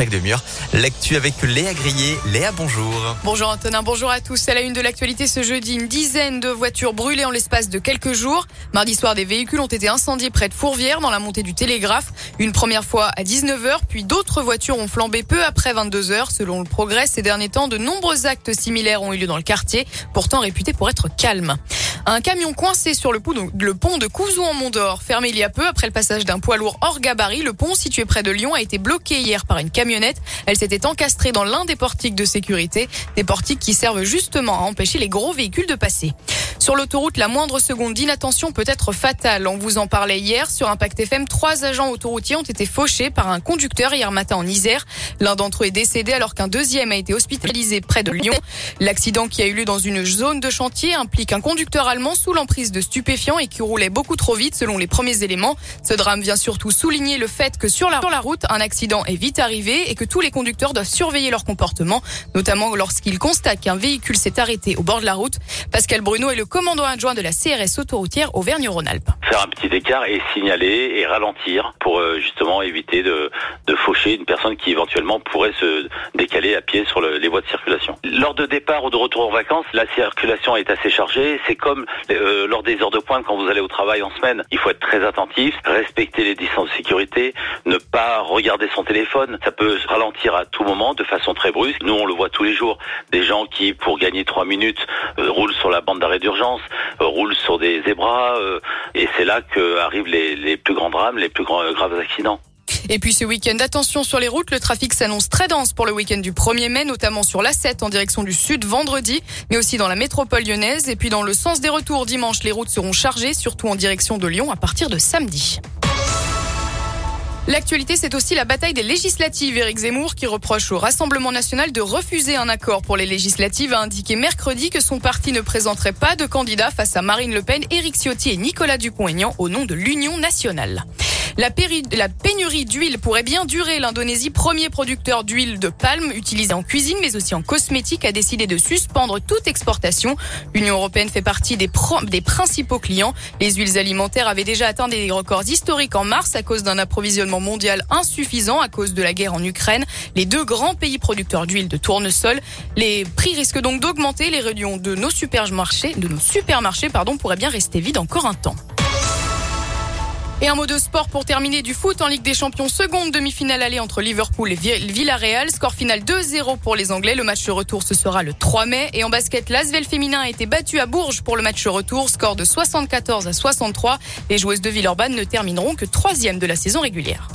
chaque demi-heure. L'actu avec Léa Grillet. Léa, bonjour. Bonjour Antonin, bonjour à tous. C'est la une de l'actualité ce jeudi. Une dizaine de voitures brûlées en l'espace de quelques jours. Mardi soir, des véhicules ont été incendiés près de Fourvière dans la montée du Télégraphe. Une première fois à 19h, puis d'autres voitures ont flambé peu après 22h. Selon le progrès, ces derniers temps, de nombreux actes similaires ont eu lieu dans le quartier, pourtant réputé pour être calme. Un camion coincé sur le pont de Couzou en Mont d'Or, fermé il y a peu après le passage d'un poids lourd hors gabarit. Le pont situé près de Lyon a été bloqué hier par une camionnette. Elle s'était encastrée dans l'un des portiques de sécurité, des portiques qui servent justement à empêcher les gros véhicules de passer. Sur l'autoroute, la moindre seconde d'inattention peut être fatale. On vous en parlait hier sur Impact FM. Trois agents autoroutiers ont été fauchés par un conducteur hier matin en Isère. L'un d'entre eux est décédé alors qu'un deuxième a été hospitalisé près de Lyon. L'accident qui a eu lieu dans une zone de chantier implique un conducteur allemand sous l'emprise de stupéfiants et qui roulait beaucoup trop vite selon les premiers éléments. Ce drame vient surtout souligner le fait que sur la, route, un accident est vite arrivé et que tous les conducteurs doivent surveiller leur comportement, notamment lorsqu'ils constatent qu'un véhicule s'est arrêté au bord de la route. Pascal Bruno est le commandant adjoint de la CRS autoroutière Auvergne-Rhône-Alpes. Faire un petit écart et signaler et ralentir pour euh, justement éviter de, de une personne qui éventuellement pourrait se décaler à pied sur les voies de circulation. Lors de départ ou de retour en vacances, la circulation est assez chargée. C'est comme euh, lors des heures de pointe quand vous allez au travail en semaine. Il faut être très attentif, respecter les distances de sécurité, ne pas regarder son téléphone. Ça peut ralentir à tout moment de façon très brusque. Nous, on le voit tous les jours. Des gens qui, pour gagner trois minutes, euh, roulent sur la bande d'arrêt d'urgence, euh, roulent sur des zébras. Euh, et c'est là qu'arrivent les, les plus grands drames, les plus grands, graves accidents. Et puis ce week-end, attention sur les routes, le trafic s'annonce très dense pour le week-end du 1er mai, notamment sur l'A7 en direction du sud vendredi, mais aussi dans la métropole lyonnaise. Et puis dans le sens des retours dimanche, les routes seront chargées, surtout en direction de Lyon à partir de samedi. L'actualité, c'est aussi la bataille des législatives. Éric Zemmour, qui reproche au Rassemblement national de refuser un accord pour les législatives, a indiqué mercredi que son parti ne présenterait pas de candidat face à Marine Le Pen, Éric Ciotti et Nicolas Dupont-Aignan au nom de l'Union nationale. La, pénurie d'huile pourrait bien durer. L'Indonésie, premier producteur d'huile de palme utilisée en cuisine mais aussi en cosmétique, a décidé de suspendre toute exportation. L'Union européenne fait partie des, des principaux clients. Les huiles alimentaires avaient déjà atteint des records historiques en mars à cause d'un approvisionnement mondial insuffisant à cause de la guerre en Ukraine. Les deux grands pays producteurs d'huile de tournesol. Les prix risquent donc d'augmenter. Les rayons de nos supermarchés, de nos supermarchés, pardon, pourraient bien rester vides encore un temps. Et un mot de sport pour terminer du foot en Ligue des Champions. Seconde demi-finale aller entre Liverpool et Villarreal. Score final 2-0 pour les Anglais. Le match retour, ce sera le 3 mai. Et en basket, l'Asvel féminin a été battu à Bourges pour le match retour. Score de 74 à 63. Les joueuses de Villeurbanne ne termineront que troisième de la saison régulière.